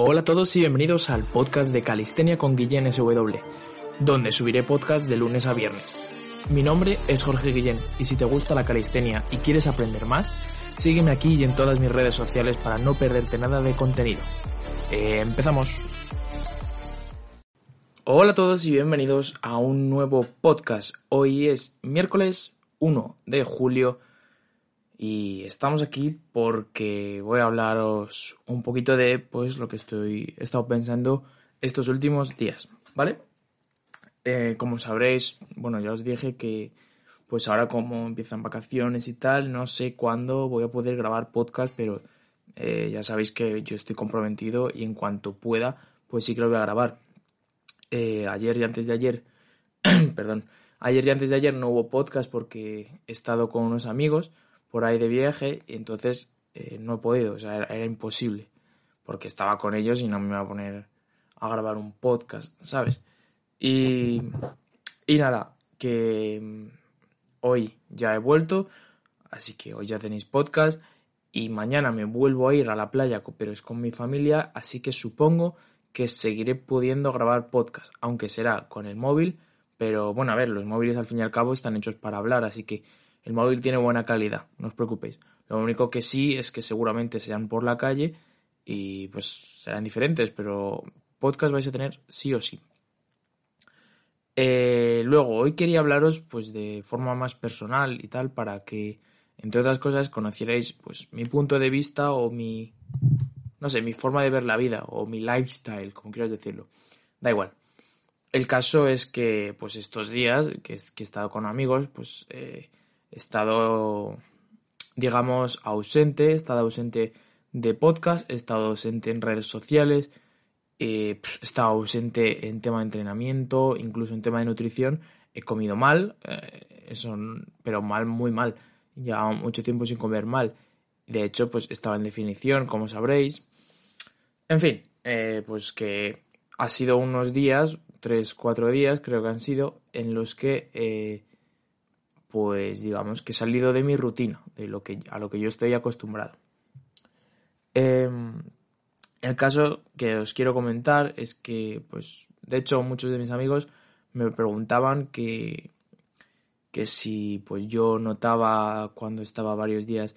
Hola a todos y bienvenidos al podcast de Calistenia con Guillén SW, donde subiré podcast de lunes a viernes. Mi nombre es Jorge Guillén y si te gusta la calistenia y quieres aprender más, sígueme aquí y en todas mis redes sociales para no perderte nada de contenido. Eh, empezamos. Hola a todos y bienvenidos a un nuevo podcast. Hoy es miércoles 1 de julio y estamos aquí porque voy a hablaros un poquito de pues lo que estoy he estado pensando estos últimos días, ¿vale? Eh, como sabréis, bueno, ya os dije que pues ahora como empiezan vacaciones y tal, no sé cuándo voy a poder grabar podcast, pero eh, ya sabéis que yo estoy comprometido y en cuanto pueda, pues sí que lo voy a grabar. Eh, ayer y antes de ayer, perdón, ayer y antes de ayer no hubo podcast porque he estado con unos amigos, por ahí de viaje y entonces eh, no he podido, o sea, era, imposible, porque estaba con ellos y no me iba a poner a grabar un podcast, ¿sabes? Y, y nada, que mm, hoy ya he vuelto, así que hoy ya tenéis podcast y mañana me vuelvo a ir a la playa, pero es con mi familia, así que supongo que seguiré pudiendo grabar podcast, aunque será con el móvil, pero bueno, a ver, los móviles al fin y al cabo están hechos para hablar, así que el móvil tiene buena calidad, no os preocupéis. Lo único que sí es que seguramente sean por la calle y pues serán diferentes, pero podcast vais a tener sí o sí. Eh, luego, hoy quería hablaros pues de forma más personal y tal para que, entre otras cosas, conocierais pues mi punto de vista o mi, no sé, mi forma de ver la vida o mi lifestyle, como quieras decirlo. Da igual. El caso es que pues estos días que, he estado con amigos, pues eh, estado, digamos, ausente, he estado ausente de podcast, he estado ausente en redes sociales, eh, he estado ausente en tema de entrenamiento, incluso en tema de nutrición. He comido mal, eh, eso, pero mal, muy mal. Ya mucho tiempo sin comer mal. De hecho, pues estaba en definición, como sabréis. En fin, eh, pues que ha sido unos días, tres, cuatro días, creo que han sido, en los que pues digamos que he salido de mi rutina, de lo que, a lo que yo estoy acostumbrado. Em, el caso que os quiero comentar es que, pues, de hecho, muchos de mis amigos me preguntaban que, que si pues yo notaba cuando estaba varios días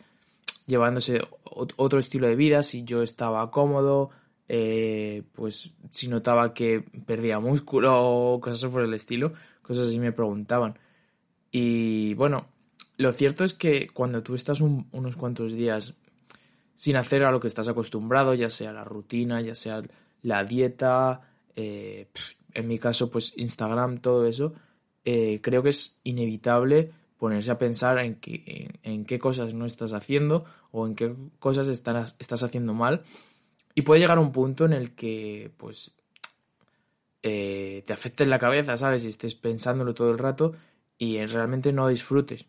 llevándose otro estilo de vida, si yo estaba cómodo, eh, pues si notaba que perdía músculo o cosas por el estilo, cosas así me preguntaban. Y bueno, lo cierto es que cuando tú estás unos cuantos días sin hacer a lo que estás acostumbrado, ya sea la rutina, ya sea la dieta, eh, en mi caso pues Instagram, todo eso, eh, creo que es inevitable ponerse a pensar en, en, qué cosas no estás haciendo o en qué cosas estás, estás haciendo mal. Y puede llegar un punto en el que pues eh, te afecte en la cabeza, ¿sabes? Y estés pensándolo todo el rato y realmente no disfrutes.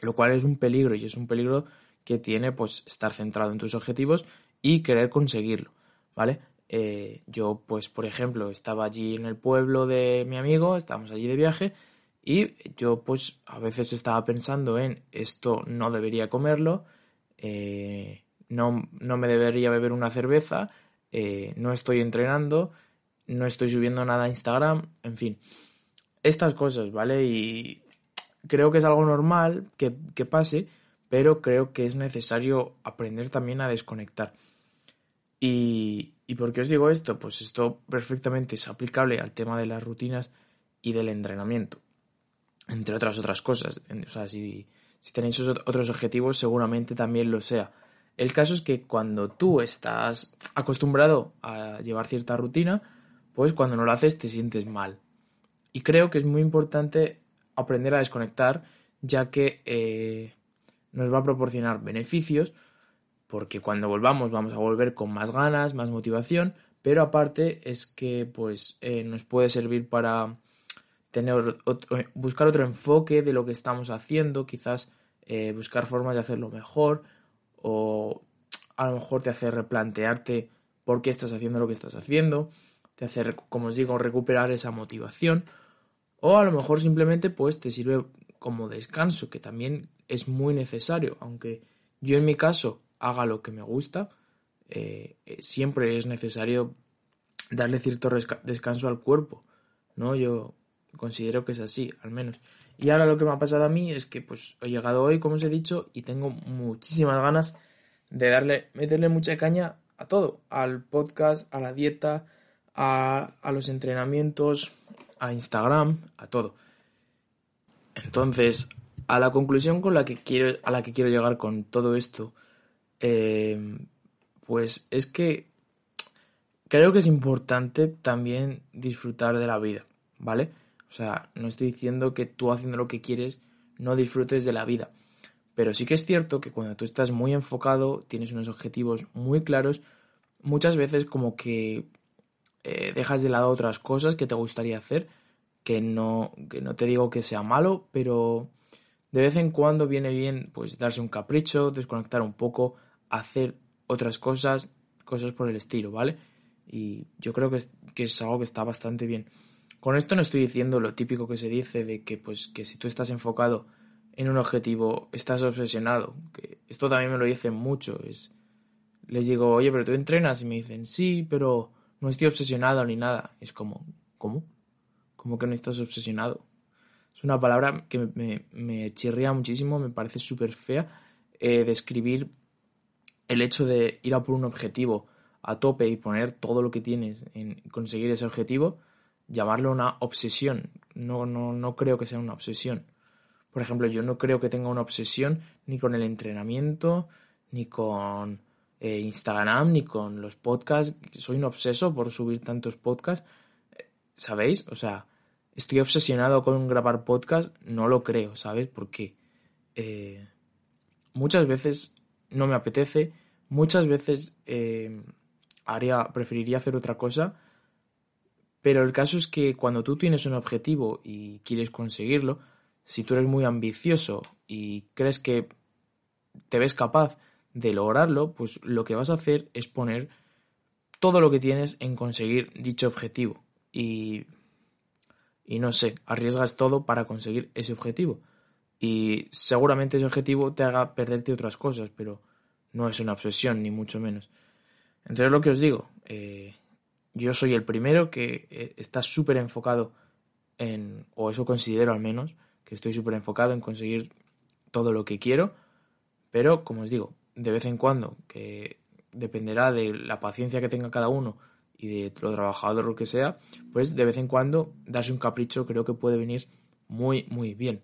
Lo cual es un peligro y es un peligro que tiene pues estar centrado en tus objetivos y querer conseguirlo, ¿vale? Eh, yo pues por ejemplo estaba allí en el pueblo de mi amigo, estábamos allí de viaje y yo pues a veces estaba pensando en esto no debería comerlo, eh, no, no, me debería beber una cerveza, eh, no estoy entrenando, no estoy subiendo nada a Instagram, en fin estas cosas, ¿vale? Y creo que es algo normal que, pase, pero creo que es necesario aprender también a desconectar. Y, ¿Y por qué os digo esto? Pues esto perfectamente es aplicable al tema de las rutinas y del entrenamiento, entre otras otras cosas. O sea, si, si tenéis otros objetivos, seguramente también lo sea. El caso es que cuando tú estás acostumbrado a llevar cierta rutina, pues cuando no lo haces te sientes mal. Y creo que es muy importante aprender a desconectar, ya que eh, nos va a proporcionar beneficios porque cuando volvamos vamos a volver con más ganas, más motivación, pero aparte es que pues eh, nos puede servir para tener buscar otro enfoque de lo que estamos haciendo, quizás eh, buscar formas de hacerlo mejor o a lo mejor te hace replantearte por qué estás haciendo lo que estás haciendo, te hace, como os digo, recuperar esa motivación o a lo mejor simplemente pues te sirve como descanso, que también es muy necesario, aunque yo en mi caso haga lo que me gusta, eh, eh, siempre es necesario darle cierto descanso al cuerpo, ¿no? Yo considero que es así, al menos. Y ahora lo que me ha pasado a mí es que pues he llegado hoy, como os he dicho, y tengo muchísimas ganas de darle, meterle mucha caña a todo, al podcast, a la dieta, a, los entrenamientos, a Instagram, a todo. Entonces, a la conclusión con la que quiero, a la que quiero llegar con todo esto eh, pues es que creo que es importante también disfrutar de la vida, ¿vale? O sea, no estoy diciendo que tú haciendo lo que quieres no disfrutes de la vida, pero sí que es cierto que cuando tú estás muy enfocado, tienes unos objetivos muy claros, muchas veces como que eh, dejas de lado otras cosas que te gustaría hacer, que no, que no te digo que sea malo, pero de vez en cuando viene bien pues darse un capricho, desconectar un poco, hacer otras cosas, cosas por el estilo, ¿vale? Y yo creo que es, que es algo que está bastante bien. Con esto no estoy diciendo lo típico que se dice de que, pues, que si tú estás enfocado en un objetivo, estás obsesionado. Que esto también me lo dicen mucho. Es, les digo, oye, pero tú entrenas y me dicen, sí, pero no estoy obsesionado ni nada. Es como, ¿cómo? ¿Cómo que no estás obsesionado? Es una palabra que me, me, chirría muchísimo, me parece súper fea eh, describir el hecho de ir a por un objetivo a tope y poner todo lo que tienes en conseguir ese objetivo, llamarlo una obsesión. No, no, no creo que sea una obsesión. Por ejemplo, yo no creo que tenga una obsesión ni con el entrenamiento, ni con eh, Instagram, ni con los podcasts. Soy un obseso por subir tantos podcasts. ¿Sabéis? O sea, estoy obsesionado con grabar podcast. No lo creo, ¿sabes? Porque eh, muchas veces no me apetece, muchas veces eh, haría, preferiría hacer otra cosa, pero el caso es que cuando tú tienes un objetivo y quieres conseguirlo, si tú eres muy ambicioso y crees que te ves capaz de lograrlo, pues lo que vas a hacer es poner todo lo que tienes en conseguir dicho objetivo. Y, y no sé, arriesgas todo para conseguir ese objetivo. Y seguramente ese objetivo te haga perderte otras cosas, pero no es una obsesión, ni mucho menos. Entonces lo que os digo, eh, yo soy el primero que eh, está súper enfocado en, o eso considero al menos, que estoy súper enfocado en conseguir todo lo que quiero, pero como os digo, de vez en cuando, que dependerá de la paciencia que tenga cada uno y de lo trabajador que sea, pues de vez en cuando darse un capricho creo que puede venir muy, muy bien.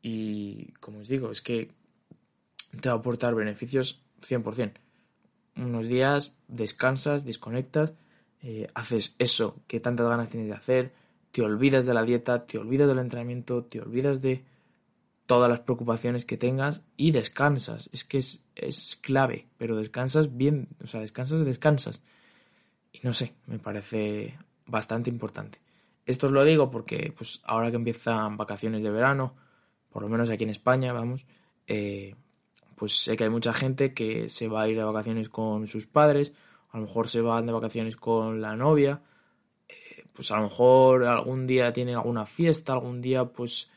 Y como os digo, es que te va a aportar beneficios 100%. Unos días descansas, desconectas, eh, haces eso que tantas ganas tienes de hacer, te olvidas de la dieta, te olvidas del entrenamiento, te olvidas de todas las preocupaciones que tengas y descansas. Es que es, es clave, pero descansas bien, o sea, descansas, descansas. Y no sé, me parece bastante importante. Esto os lo digo porque pues ahora que empiezan vacaciones de verano, por lo menos aquí en España, vamos, eh, pues sé que hay mucha gente que se va a ir de vacaciones con sus padres, a lo mejor se van de vacaciones con la novia, eh, pues a lo mejor algún día tienen alguna fiesta, algún día pues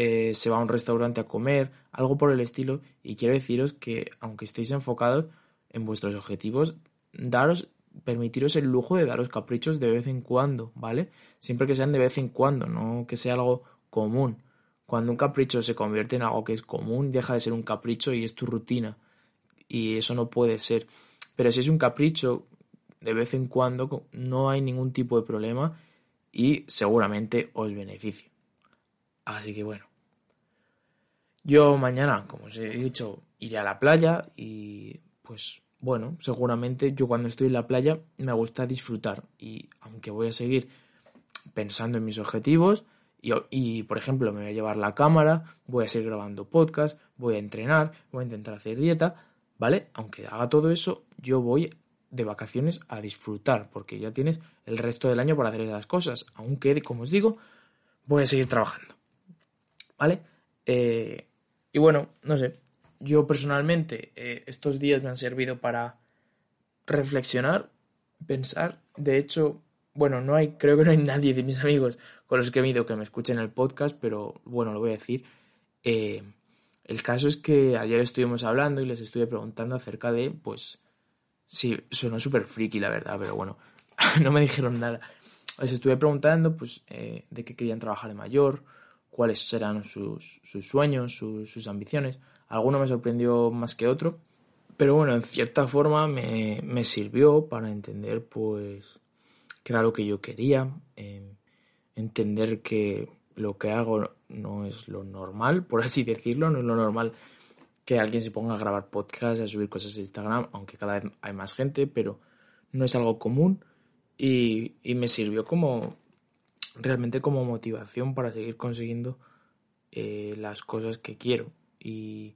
eh, se va a un restaurante a comer, algo por el estilo, y quiero deciros que aunque estéis enfocados en vuestros objetivos, daros permitiros el lujo de daros caprichos de vez en cuando, ¿vale? Siempre que sean de vez en cuando, no que sea algo común. Cuando un capricho se convierte en algo que es común, deja de ser un capricho y es tu rutina. Y eso no puede ser. Pero si es un capricho de vez en cuando, no hay ningún tipo de problema y seguramente os beneficie. Así que bueno. Yo mañana, como os he dicho, iré a la playa y pues bueno, seguramente yo cuando estoy en la playa me gusta disfrutar y aunque voy a seguir pensando en mis objetivos, y, por ejemplo, me voy a llevar la cámara, voy a seguir grabando podcast, voy a entrenar, voy a intentar hacer dieta, ¿vale? Aunque haga todo eso, yo voy de vacaciones a disfrutar, porque ya tienes el resto del año para hacer esas cosas, aunque, como os digo, voy a seguir trabajando, ¿vale? Eh, y bueno, no sé, yo personalmente eh, estos días me han servido para reflexionar, pensar, de hecho, bueno, no hay, creo que no hay nadie de mis amigos con los que he ido que me escuchen el podcast, pero bueno, lo voy a decir. Eh, el caso es que ayer estuvimos hablando y les estuve preguntando acerca de, pues, sí, sonó súper friki la verdad, pero bueno, no me dijeron nada. Les estuve preguntando, pues, eh, de qué querían trabajar de mayor, cuáles serán sus, sueños, sus, ambiciones. Alguno me sorprendió más que otro, pero bueno, en cierta forma me, me sirvió para entender, pues, qué era lo que yo quería, eh, entender que lo que hago no es lo normal, por así decirlo, no es lo normal que alguien se ponga a grabar podcasts, a subir cosas a Instagram, aunque cada vez hay más gente, pero no es algo común y, y me sirvió como realmente como motivación para seguir consiguiendo eh, las cosas que quiero. Y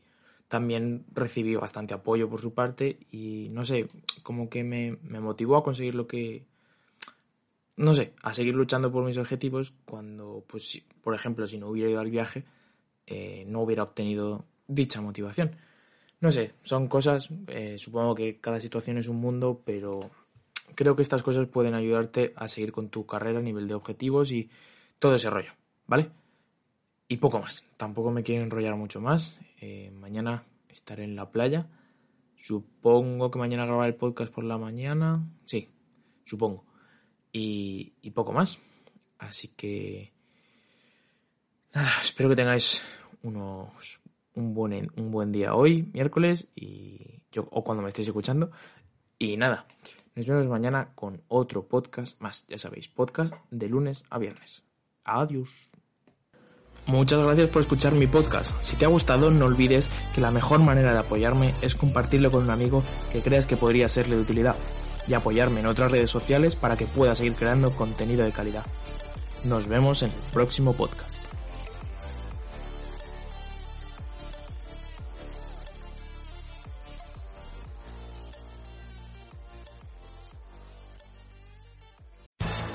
también recibí bastante apoyo por su parte y no sé, como que me, motivó a conseguir lo que... No sé, a seguir luchando por mis objetivos cuando, pues, por ejemplo, si no hubiera ido al viaje, eh, no hubiera obtenido dicha motivación. No sé, son cosas, eh, supongo que cada situación es un mundo, pero creo que estas cosas pueden ayudarte a seguir con tu carrera a nivel de objetivos y todo ese rollo, ¿vale? Y poco más. Tampoco me quiero enrollar mucho más. Eh, mañana estaré en la playa. Supongo que mañana grabaré el podcast por la mañana. Sí, supongo. Y, poco más. Así que... espero que tengáis unos, un, buen, un buen día hoy, miércoles, y yo, o cuando me estéis escuchando. Y nada, nos vemos mañana con otro podcast más, ya sabéis, podcast de lunes a viernes. Adiós. Muchas gracias por escuchar mi podcast. Si te ha gustado, no olvides que la mejor manera de apoyarme es compartirlo con un amigo que creas que podría serle de utilidad y apoyarme en otras redes sociales para que pueda seguir creando contenido de calidad. Nos vemos en el próximo podcast.